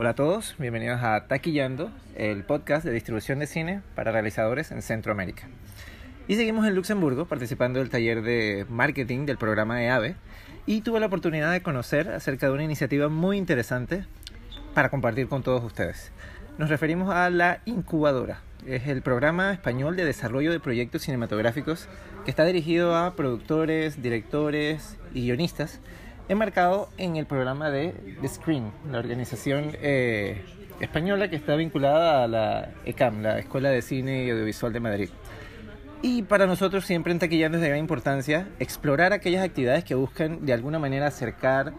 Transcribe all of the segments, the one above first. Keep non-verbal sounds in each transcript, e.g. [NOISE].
Hola a todos, bienvenidos a Taquillando, el podcast de distribución de cine para realizadores en Centroamérica. Y seguimos en Luxemburgo participando del taller de marketing del programa de AVE y tuve la oportunidad de conocer acerca de una iniciativa muy interesante para compartir con todos ustedes. Nos referimos a la incubadora. Es el programa español de desarrollo de proyectos cinematográficos que está dirigido a productores, directores y guionistas enmarcado en el programa de The Screen, la organización eh, española que está vinculada a la ECAM, la Escuela de Cine y Audiovisual de Madrid. Y para nosotros siempre en Taquillando es de gran importancia explorar aquellas actividades que buscan de alguna manera acercar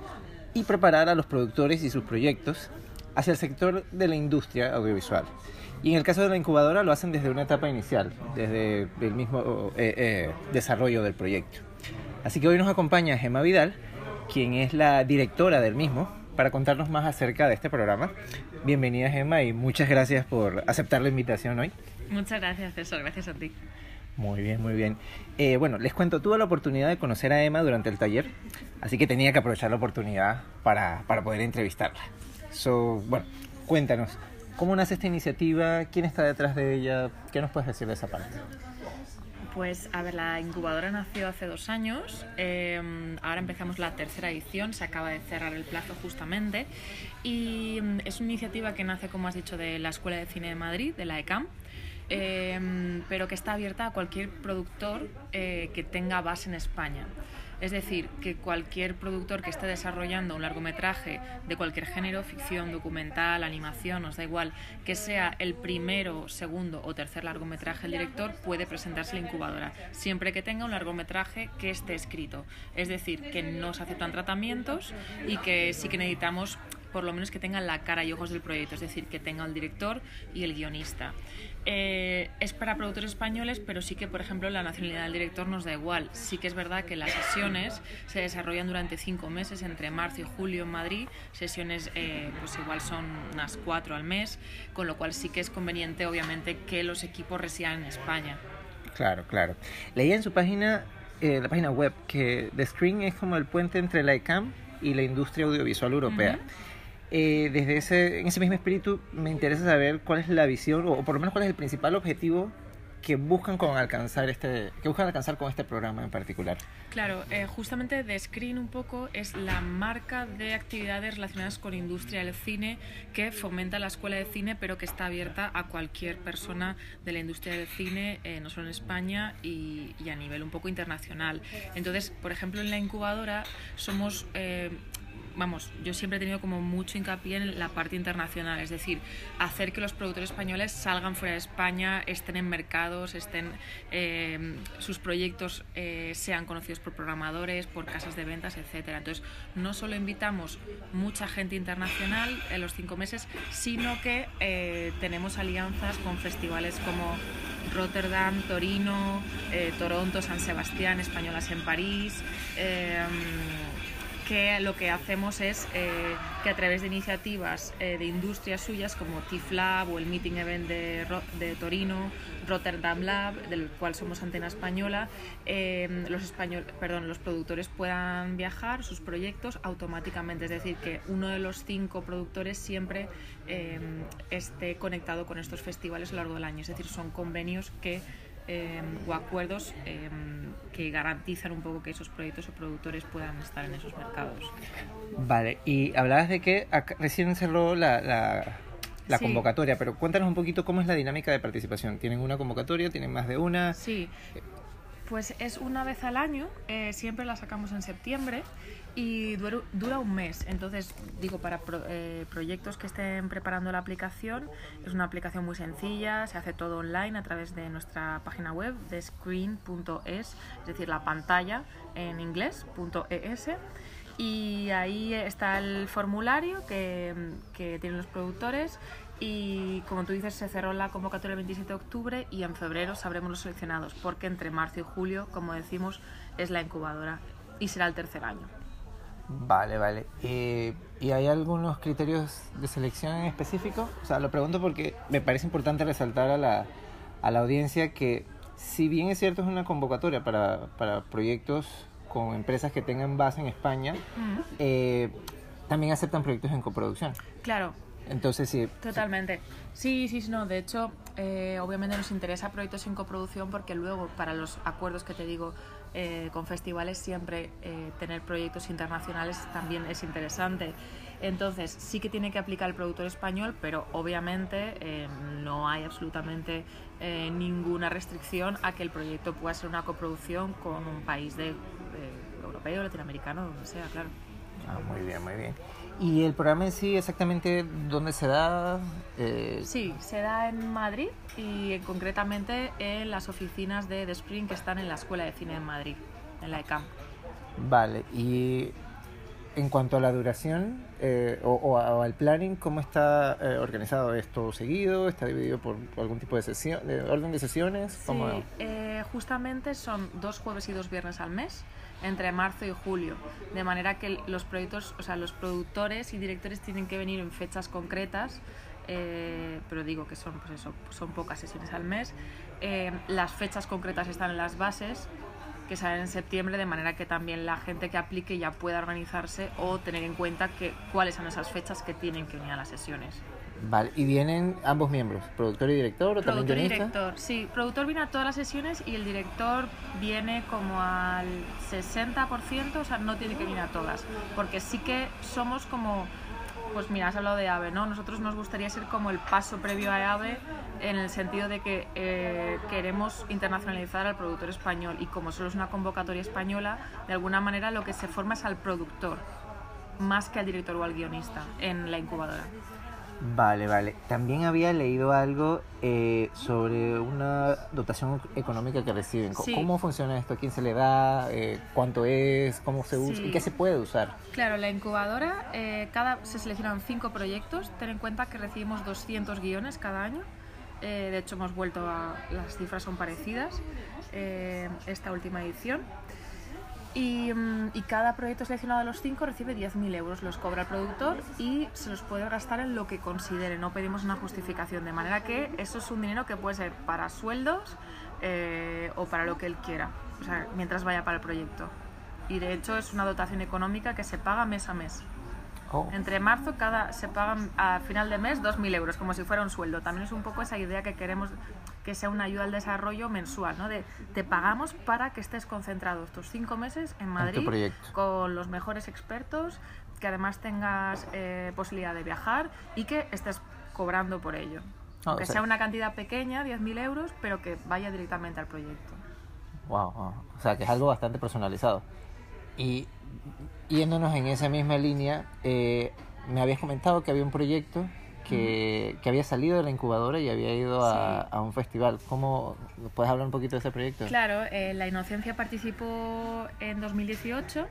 y preparar a los productores y sus proyectos hacia el sector de la industria audiovisual. Y en el caso de la incubadora lo hacen desde una etapa inicial, desde el mismo eh, eh, desarrollo del proyecto. Así que hoy nos acompaña Gemma Vidal, quien es la directora del mismo, para contarnos más acerca de este programa. Bienvenida Gemma y muchas gracias por aceptar la invitación hoy. Muchas gracias César, gracias a ti. Muy bien, muy bien. Eh, bueno, les cuento, tuve la oportunidad de conocer a Emma durante el taller, así que tenía que aprovechar la oportunidad para, para poder entrevistarla. So, bueno, cuéntanos, ¿cómo nace esta iniciativa? ¿Quién está detrás de ella? ¿Qué nos puedes decir de esa parte? Pues a ver, la incubadora nació hace dos años, eh, ahora empezamos la tercera edición, se acaba de cerrar el plazo justamente y mm, es una iniciativa que nace, como has dicho, de la Escuela de Cine de Madrid, de la ECAM, eh, pero que está abierta a cualquier productor eh, que tenga base en España. Es decir, que cualquier productor que esté desarrollando un largometraje de cualquier género, ficción, documental, animación, nos da igual, que sea el primero, segundo o tercer largometraje el director, puede presentarse a la incubadora, siempre que tenga un largometraje que esté escrito. Es decir, que no se aceptan tratamientos y que sí que necesitamos por lo menos que tengan la cara y ojos del proyecto, es decir, que tenga el director y el guionista. Eh, es para productores españoles, pero sí que, por ejemplo, la nacionalidad del director nos da igual. Sí que es verdad que las sesiones se desarrollan durante cinco meses, entre marzo y julio en Madrid. Sesiones, eh, pues igual son unas cuatro al mes, con lo cual sí que es conveniente, obviamente, que los equipos residan en España. Claro, claro. Leía en su página, eh, la página web, que The Screen es como el puente entre la ICAM y la industria audiovisual europea. Eh, desde ese, en ese mismo espíritu me interesa saber cuál es la visión o, por lo menos cuál es el principal objetivo que buscan con alcanzar este que buscan alcanzar con este programa en particular. Claro, eh, justamente The Screen un poco es la marca de actividades relacionadas con industria del cine que fomenta la escuela de cine, pero que está abierta a cualquier persona de la industria del cine, eh, no solo en España y, y, a nivel un poco internacional. Entonces, por ejemplo, en la incubadora somos vamos, yo siempre he tenido como mucho hincapié en la parte internacional, es decir, hacer que los productores españoles salgan fuera de España, estén en mercados, estén eh, sus proyectos eh, sean conocidos por programadores, por casas de ventas, etcétera. Entonces, no solo invitamos mucha gente internacional en los cinco meses, sino que eh, tenemos alianzas con festivales como Rotterdam, Torino, Toronto, San Sebastián, Españolas en París que lo que hacemos es eh, que a través de iniciativas eh, de industrias suyas como TIFLab o el Meeting Event de, de Torino, Rotterdam Lab, del cual somos antena española, eh, los, español, perdón, los productores puedan viajar sus proyectos automáticamente. Es decir, que uno de los cinco productores siempre esté conectado con estos festivales a lo largo del año. Es decir, son convenios que o acuerdos que garantizan un poco que esos proyectos o productores puedan estar en esos mercados. Vale, y hablabas de que recién cerró la, la, convocatoria, pero cuéntanos un poquito cómo es la dinámica de participación. ¿Tienen una convocatoria? ¿Tienen más de una? Sí, pues es una vez al año, eh, siempre la sacamos en septiembre y dura, un mes. Entonces, digo, para eh, proyectos que estén preparando la aplicación, es una aplicación muy sencilla, se hace todo online a través de nuestra página web de screen.es, es decir, la pantalla en inglés.es. Y ahí está el formulario que tienen los productores y como tú dices, se cerró la convocatoria el 27 de octubre y en febrero sabremos los seleccionados, porque entre marzo y julio, como decimos, es la incubadora y será el tercer año. Vale, vale. ¿Y, hay algunos criterios de selección en específico? O sea, lo pregunto porque me parece importante resaltar a la, a la audiencia que si bien es cierto es una convocatoria para, para proyectos con empresas que tengan base en España, eh, también aceptan proyectos en coproducción. Claro, Entonces sí. Totalmente. Sí, sí, sí, no. De hecho, eh, obviamente nos interesa proyectos en coproducción porque luego para los acuerdos que te digo eh, con festivales siempre eh, tener proyectos internacionales también es interesante. Entonces sí que tiene que aplicar el productor español, pero obviamente no hay absolutamente ninguna restricción a que el proyecto pueda ser una coproducción con un país de, europeo, latinoamericano, donde sea, claro. Ah, muy bien, muy bien. ¿Y el programa en sí exactamente dónde se da? Eh... Sí, se da en Madrid y concretamente en las oficinas de The Spring que están en la Escuela de Cine de Madrid, en la ECAM. Vale, y en cuanto a la duración eh, o, al planning, ¿cómo está eh, organizado esto seguido? ¿Está dividido por, algún tipo de, sesión, de orden de sesiones? Sí, eh, justamente son dos jueves y dos viernes al mes entre marzo y julio, de manera que los proyectos, o sea, los productores y directores tienen que venir en fechas concretas, eh, pero digo que son, pues eso, son pocas sesiones al mes. Eh, las fechas concretas están en las bases, que salen en septiembre, de manera que también la gente que aplique ya pueda organizarse o tener en cuenta que, cuáles son esas fechas que tienen que venir a las sesiones. Vale, ¿y vienen ambos miembros, productor y director o productor también y director, sí. Productor viene a todas las sesiones y el director viene como al 60%, o sea, no tiene que venir a todas, porque sí que somos como, pues mira, has hablado de AVE, ¿no? Nosotros nos gustaría ser como el paso previo a AVE en el sentido de que eh, queremos internacionalizar al productor español y como solo es una convocatoria española, de alguna manera lo que se forma es al productor, más que al director o al guionista en la incubadora. Vale, vale. También había leído algo eh, sobre una dotación económica que reciben. ¿Cómo funciona esto? ¿A quién se le da? Eh, ¿Cuánto es? ¿Cómo se usa? ¿Y qué se puede usar? Claro, la incubadora, eh, cada, se seleccionan cinco proyectos. Ten en cuenta que recibimos 200 guiones cada año. de hecho, hemos vuelto a... Las cifras son parecidas esta última edición. Mm, y, cada proyecto seleccionado de los cinco recibe 10.000 euros, los cobra el productor y se los puede gastar en lo que considere, no pedimos una justificación, de manera que eso es un dinero que puede ser para sueldos eh, o para lo que él quiera, o sea, mientras vaya para el proyecto. Y de hecho es una dotación económica que se paga mes a mes. Oh. Entre marzo cada se pagan a final de mes 2.000 euros, como si fuera un sueldo. También es un poco esa idea que queremos que sea una ayuda al desarrollo mensual, ¿no? De te pagamos para que estés concentrado estos cinco meses en Madrid con los mejores expertos, que además tengas eh, posibilidad de viajar y que estés cobrando por ello. Ah, que sea, una cantidad pequeña, 10.000 euros, pero que vaya directamente al proyecto. Wow, wow, o sea que es algo bastante personalizado. Y yéndonos en esa misma línea, eh, me habías comentado que había un proyecto que, que, había salido de la incubadora y había ido a, a, un festival. ¿Cómo puedes hablar un poquito de ese proyecto? Claro, eh, La Inocencia participó en 2018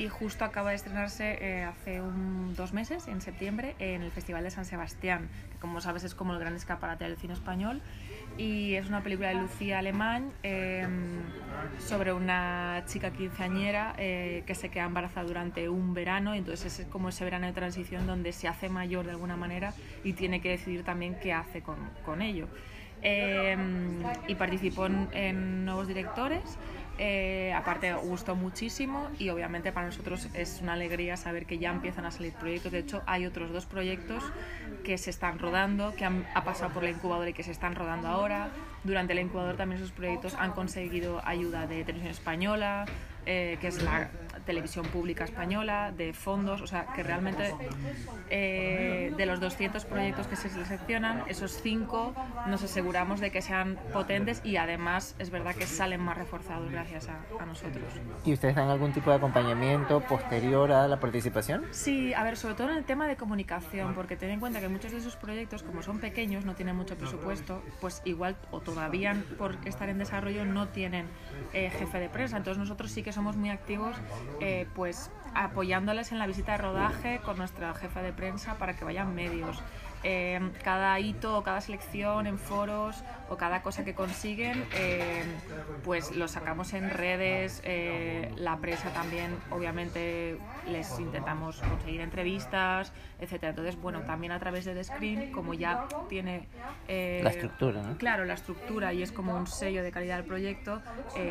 y justo acaba de estrenarse eh, hace un, dos meses, en septiembre, en el Festival de San Sebastián, que como sabes es como el gran escaparate del cine español. Y es una película de Lucía Alemán em, sobre una chica quinceañera eh, que se queda embarazada durante un verano. Y entonces es como ese verano de transición donde se hace mayor de alguna manera y tiene que decidir también qué hace con, con ello. Em, y participó en Nuevos Directores eh, aparte gustó muchísimo y obviamente para nosotros es una alegría saber que ya empiezan a salir proyectos. De hecho, hay otros dos proyectos que se están rodando, que han ha pasado por la incubadora y que se están rodando ahora. Durante la incubadora también esos proyectos han conseguido ayuda de Televisión Española, eh, que es la televisión pública española, de fondos, o sea, que realmente eh, de los 200 proyectos que se seleccionan, esos 5 nos aseguramos de que sean potentes y además es verdad que salen más reforzados gracias a, nosotros. ¿Y ustedes dan algún tipo de acompañamiento posterior a la participación? Sí, a ver, sobre todo en el tema de comunicación, porque ten en cuenta que muchos de esos proyectos, como son pequeños, no tienen mucho presupuesto, pues igual o todavía por estar en desarrollo no tienen eh, jefe de prensa, entonces nosotros sí que somos muy activos eh, pues apoyándoles en la visita de rodaje con nuestra jefa de prensa para que vayan medios. Eh, cada hito o cada selección en foros o cada cosa que consiguen, eh, pues lo sacamos en redes, la prensa también, obviamente les intentamos conseguir entrevistas, etcétera. Entonces, bueno, también a través de The Screen, como ya tiene... la estructura, ¿no? Claro, la estructura y es como un sello de calidad del proyecto,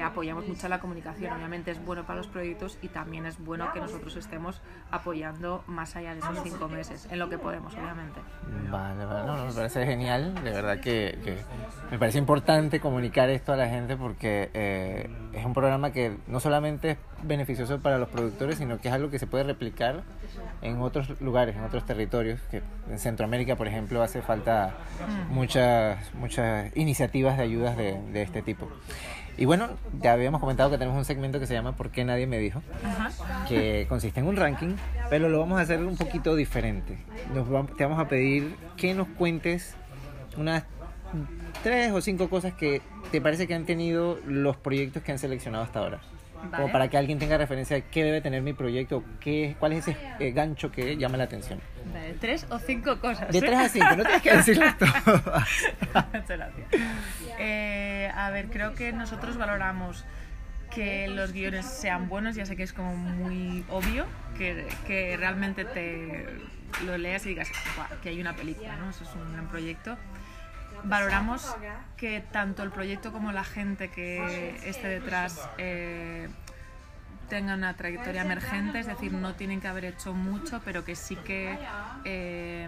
apoyamos mucho la comunicación. Obviamente es bueno para los proyectos y también es bueno que nosotros estemos apoyando más allá de esos cinco meses, en lo que podemos, obviamente. Vale, vale, no, no, me parece genial, de verdad que, que, me parece importante comunicar esto a la gente porque eh, es un programa que no solamente es beneficioso para los productores, sino que es algo que se puede replicar en otros lugares, en otros territorios, que en Centroamérica, por ejemplo, hace falta mm. muchas, muchas iniciativas de ayudas de, de este tipo. Y bueno, ya habíamos comentado que tenemos un segmento que se llama ¿Por qué nadie me dijo? Que consiste en un ranking, pero lo vamos a hacer un poquito diferente. te vamos a pedir que nos cuentes unas tres o cinco cosas que te parece que han tenido los proyectos que han seleccionado hasta ahora. Como para que alguien tenga referencia de qué debe tener mi proyecto, qué, cuál es ese eh, gancho que llama la atención. De tres o cinco cosas. De tres a cinco, no tienes que [LAUGHS] decirlas todas. eh, a ver, creo que nosotros valoramos que los guiones sean buenos, ya sé que es como muy obvio, que, que realmente te lo leas y digas que hay una película, ¿no? Eso es un gran proyecto valoramos que tanto el proyecto como la gente que esté detrás eh, tenga una trayectoria emergente, es decir, no tienen que haber hecho mucho, pero que sí que eh,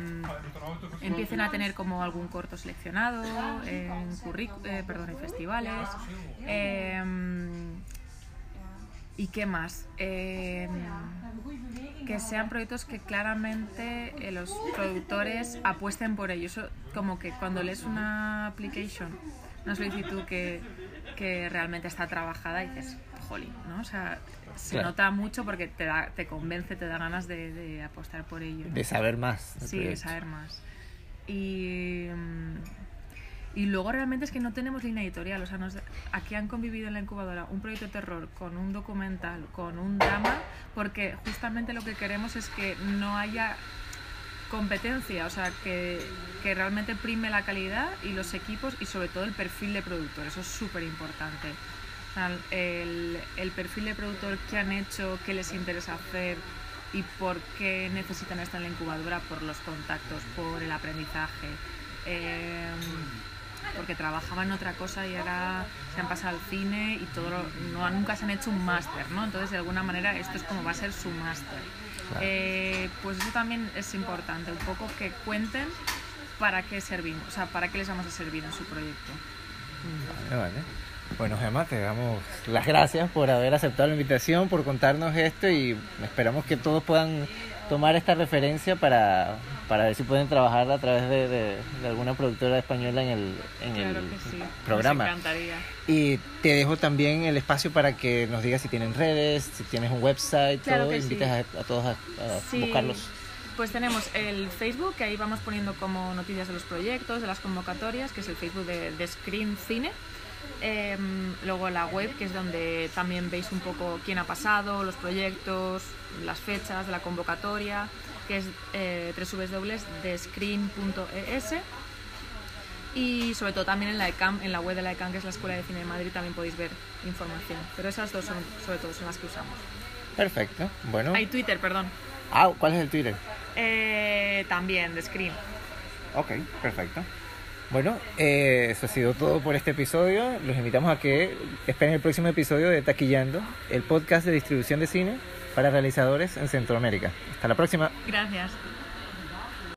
empiecen a tener como algún corto seleccionado en, eh, perdón, en festivales. ¿Y qué más? Que sean proyectos que claramente eh, los productores apuesten por ellos. como que cuando lees una application, una solicitud que, que realmente está trabajada, dices, jolly, ¿no? O sea, se nota mucho porque te, da, te convence, te da ganas de, de apostar por ello. De saber más. Sí, de saber más. Y mm, y luego realmente es que no tenemos línea editorial. O sea, nos, aquí han convivido en la incubadora un proyecto de terror con un documental, con un drama, porque justamente lo que queremos es que no haya competencia, o sea, que, que realmente prime la calidad y los equipos y sobre todo el perfil de productor. Eso es súper importante. El, el perfil de productor que han hecho, qué les interesa hacer, y por qué necesitan estar en la incubadora, por los contactos, por el aprendizaje. Eh, porque trabajaban en otra cosa y ahora se han pasado al cine y todo no, nunca se han hecho un máster, ¿no? Entonces, de alguna manera, esto es como va a ser su máster. Eh, pues eso también es importante, un poco que cuenten para qué servimos, o sea, para qué les vamos a servir en su proyecto. Vale, vale. Bueno, Gemma, te damos las gracias por haber aceptado la invitación, por contarnos esto y esperamos que todos puedan tomar esta referencia para, para ver si pueden trabajar a través de, de, alguna productora española en el, en el programa. Encantaría. Y te dejo también el espacio para que nos digas si tienen redes, si tienes un website, todo, invites a, todos a, buscarlos. Pues tenemos el Facebook, que ahí vamos poniendo como noticias de los proyectos, de las convocatorias, que es el Facebook de, de Screen Cine. Em, luego la web, que es donde también veis un poco quién ha pasado, los proyectos, las fechas de la convocatoria que es eh, www.descreen.es y sobre todo también en la ECAM, en la web de la ECAM, que es la Escuela de Cine de Madrid, también podéis ver información. Pero esas dos son, sobre todo, son las que usamos. Perfecto, bueno. Hay Twitter, perdón. Ah, ¿cuál es el Twitter? Eh, también, de Screen. Ok, perfecto. Bueno, eh, eso ha sido todo por este episodio. Los invitamos a que esperen el próximo episodio de Taquillando, el podcast de distribución de cine para realizadores en Centroamérica. Hasta la próxima. Gracias.